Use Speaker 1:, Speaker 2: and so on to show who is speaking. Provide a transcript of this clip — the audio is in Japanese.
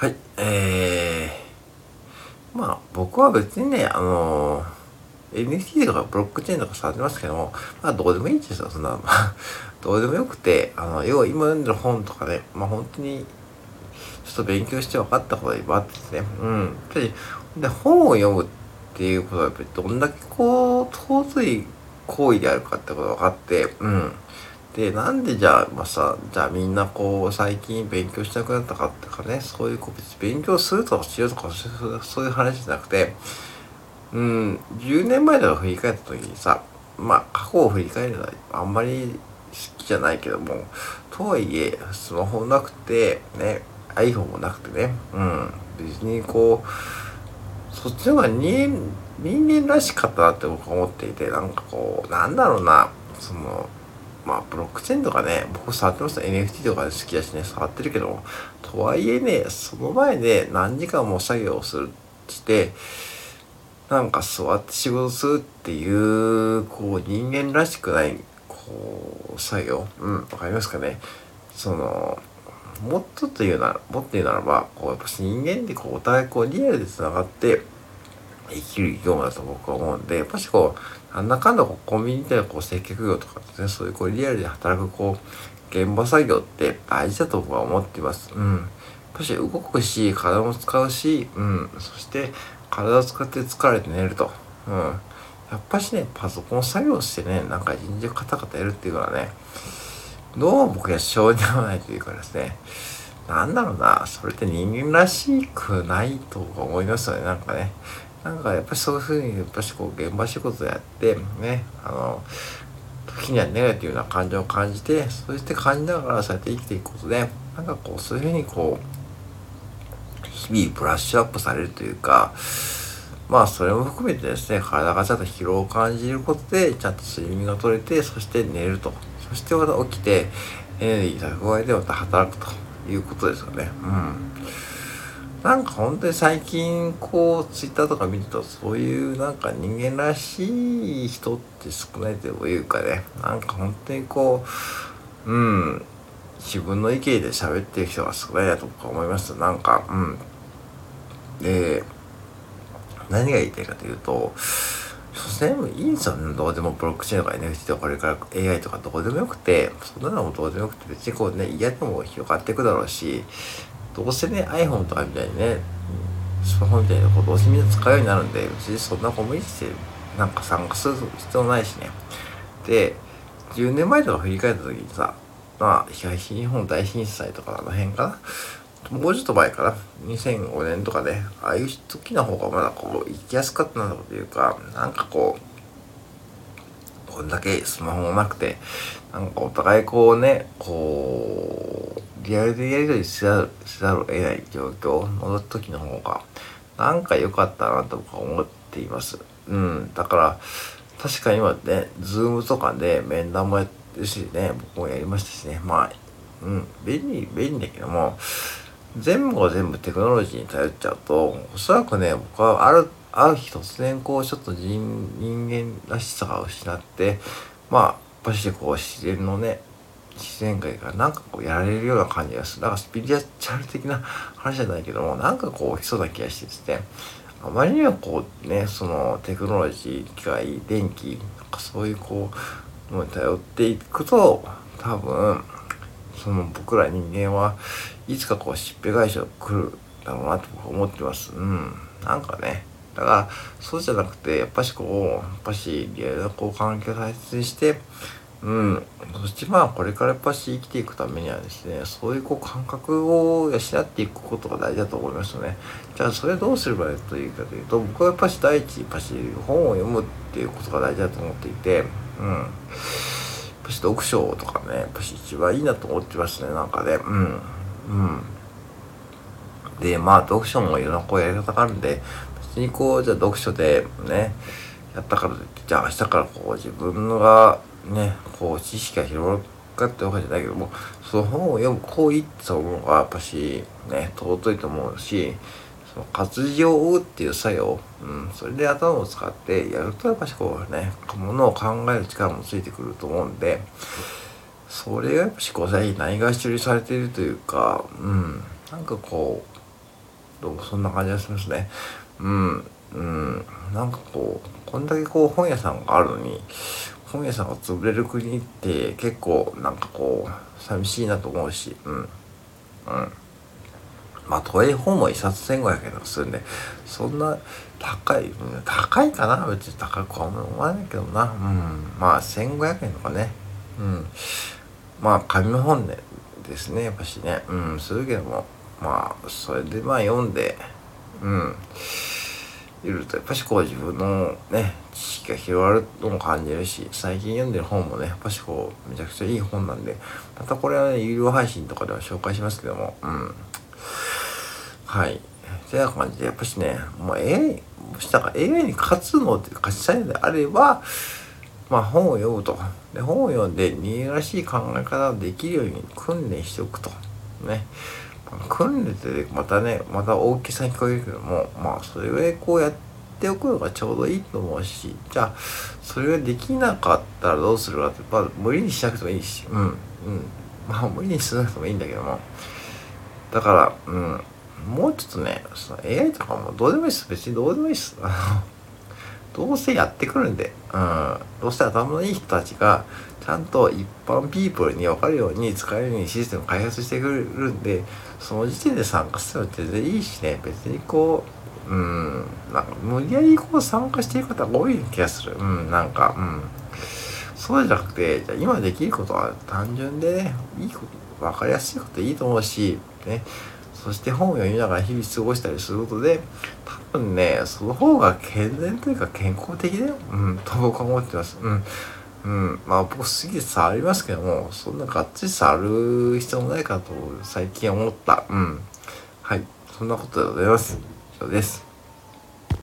Speaker 1: はい、えー、まあ僕は別にね、あのー、NFT とかブロックチェーンとか触ってますけども、まあどうでもいいんですよ、そんなの。どうでもよくて、あの、要は今読んでる本とかね、まあ本当に、ちょっと勉強して分かったことがいっぱいあってですね、うん。やっぱり、で、本を読むっていうことは、やっぱりどんだけこう、尊い行為であるかってことが分かって、うん。で、なんでじゃあ、まあさ、じゃあみんなこう、最近勉強しなくなったかってかね、そういうこう、別勉強するとかしようとか、そういう話じゃなくて、うん、10年前とか振り返った時にさ、まあ、過去を振り返るのはあんまり好きじゃないけども、とはいえ、スマホなくて、ね、iPhone もなくてね、うん、別にこう、そっちの方が人人間らしかったなって僕は思っていて、なんかこう、なんだろうな、その、まあ、ブロックチェーンとかね、僕触ってました。NFT とか好きだしね、触ってるけど、とはいえね、その前で何時間も作業をするして、なんか座って仕事するっていう、こう、人間らしくない、こう、作業。うん、わかりますかね。その、もっとというなら、もっと言うならば、こう、やっぱ人間ってこう、お互いこう、リアルで繋がって、生きる業務だと僕は思うんで、やっぱしこう、なんだかんだこうコンビニでこう接客業とかですね、そういうこうリアルで働くこう、現場作業って大事だと僕は思っています。うん。やっぱし動くし、体も使うし、うん。そして体を使って疲れて寝ると。うん。やっぱしね、パソコン作業してね、なんか一日カタカタやるっていうのはね、どうも僕は性に合わないというかですね、なんだろうな、それって人間らしくないと思いますよね、なんかね。なんかやっぱりそういうふうにやっぱしこう現場仕事やってねあの時にはネガティブな感情を感じてそして感じながらそうやって生きていくことでなんかこうそういうふうにこう日々ブラッシュアップされるというかまあそれも含めてですね体がちゃんと疲労を感じることでちゃんと睡眠が取れてそして寝るとそしてまた起きてエネルギー蓄えでまた働くということですよねうん。なんか本当に最近こうツイッターとか見るとそういうなんか人間らしい人って少ないというかね。なんか本当にこううん自分の意見で喋ってる人が少ないなとか思います。なんかうん。で何が言いたいかというと所詮いいんですよねどうでもブロックチェーンとか NFT とかこれから AI とかどこでもよくてそんなのもどうでもよくて別にこうね嫌でも広がっていくだろうしどうせね iPhone とかみたいにねスマホみたいなことをどうせみんな使うようになるんで別にそんなコミュニティでなんか参加する必要ないしね。で10年前とか振り返った時にさまあ東日本大震災とかあの辺かな？もうちょっと前かな？2005年とかで、ああいう時の方がまだこう行きやすかったなというかなんかこうこんだけスマホもなくてなんかお互いこうねこうリアルでやり取りせざるざるを得ない状況の時の方がなんか良かったなと僕は思っています。うん。だから確かに今ね、ズームとかで面談もやってるしね、僕もやりましたしね。まあ、うん、便利、便利だけども、全部が全部テクノロジーに頼っちゃうと、おそらくね、僕はある、ある日突然こう、ちょっと人人間らしさが失って、まあ、やっぱしこう自然のね、自然界がなんかこうやられるような感じがする。なんかスピリチュアル的な話じゃないけども、なんかこう起きそな気がしてですね、あまりにはこうね、そのテクノロジー、機械、電気、なんかそういうこう、のに頼っていくと、多分、その僕ら人間はいつかこうしっぺ返しが来るだろうなと思ってます。うん。なんかね、だからそうじゃなくてやっぱしこうやっぱしリアルなこう環境を大切にしてうん。そしてまあこれからやっぱし生きていくためにはですね、そういうこう感覚を養っていくことが大事だと思いますよね。じゃあそれどうすればいいというかというと、僕はやっぱし第一、やっぱし本を読むっていうことが大事だと思っていて、うん。やっぱし読書とかね、やっぱし一番いいなと思ってますね、なんかね。うん。うん。で、まあ読書もいろんなこうやり方があるんで、別にこう、じゃあ読書でね、やったからといって、じゃあ明日からこう自分がね、こう知識が広がるかってわけじゃないけども、その本を読む行為っていうのがやっぱし、ね、尊いと思うし、その活字を追うっていう作業、うん、それで頭を使ってやるとやっぱしこうね、ものを考える力もついてくると思うんで、それがやっぱしこう最近ないがしろにされているというか、うん、なんかこうどうもそんな感じがしますね。うん、うん、なんかこう、こんだけこう本屋さんがあるのに、本屋さんが潰れる国って結構なんかこう、寂しいなと思うし、うん、うん。まあ、都営本も一冊1500円とかするんで、そんな高い、高いかな？別に高くは思わないけどな。うん。まあ、1500円とかね。うん。まあ、紙本でですね、やっぱしね。うん、するけども、まあ、それでまあ読んで、うん。いると、やっぱしこう自分のね、知識が広がるのも感じるし、最近読んでる本もね、やっぱしこう、めちゃくちゃいい本なんで、またこれはね、有料配信とかでは紹介しますけども、うん。はい。てな感じで、やっぱしね、もう AI、もしなんか AI に勝つのって勝ちたいのであれば、まあ本を読むと。で、本を読んで人間らしい考え方ができるように訓練しておくと。ね。訓練ってまたね、また大きさに聞こえるけども、まあそれぐらいこうやっておくのがちょうどいいと思うし、じゃあ、それができなかったらどうするかって、まあ無理にしなくてもいいし、うん、うん。まあ無理にしなくてもいいんだけども。だから、うん。もうちょっとね、その AI とかもどうでもいいです。別にどうでもいいです。どうせやってくるんで、うん。どうせ頭のいい人たちが、ちゃんと一般ピープルに分かるように使えるようにシステムを開発してくれるんで、その時点で参加するの全然いいしね、別にこう、うん、なんか無理やりこう参加している方が多い気がする。うん、なんか、うん。そうじゃなくて、じゃ今できることは単純でね、いいこと、分かりやすいこといいと思うし、ね、そして本を読みながら日々過ごしたりすることで、多分ね、その方が健全というか健康的だよ。うん、と僕は思ってます。うん。うん、まあ僕好きで触りますけども、そんながっつり触る必要もないかと最近思った。うん。はい。そんなことでございます。以上です。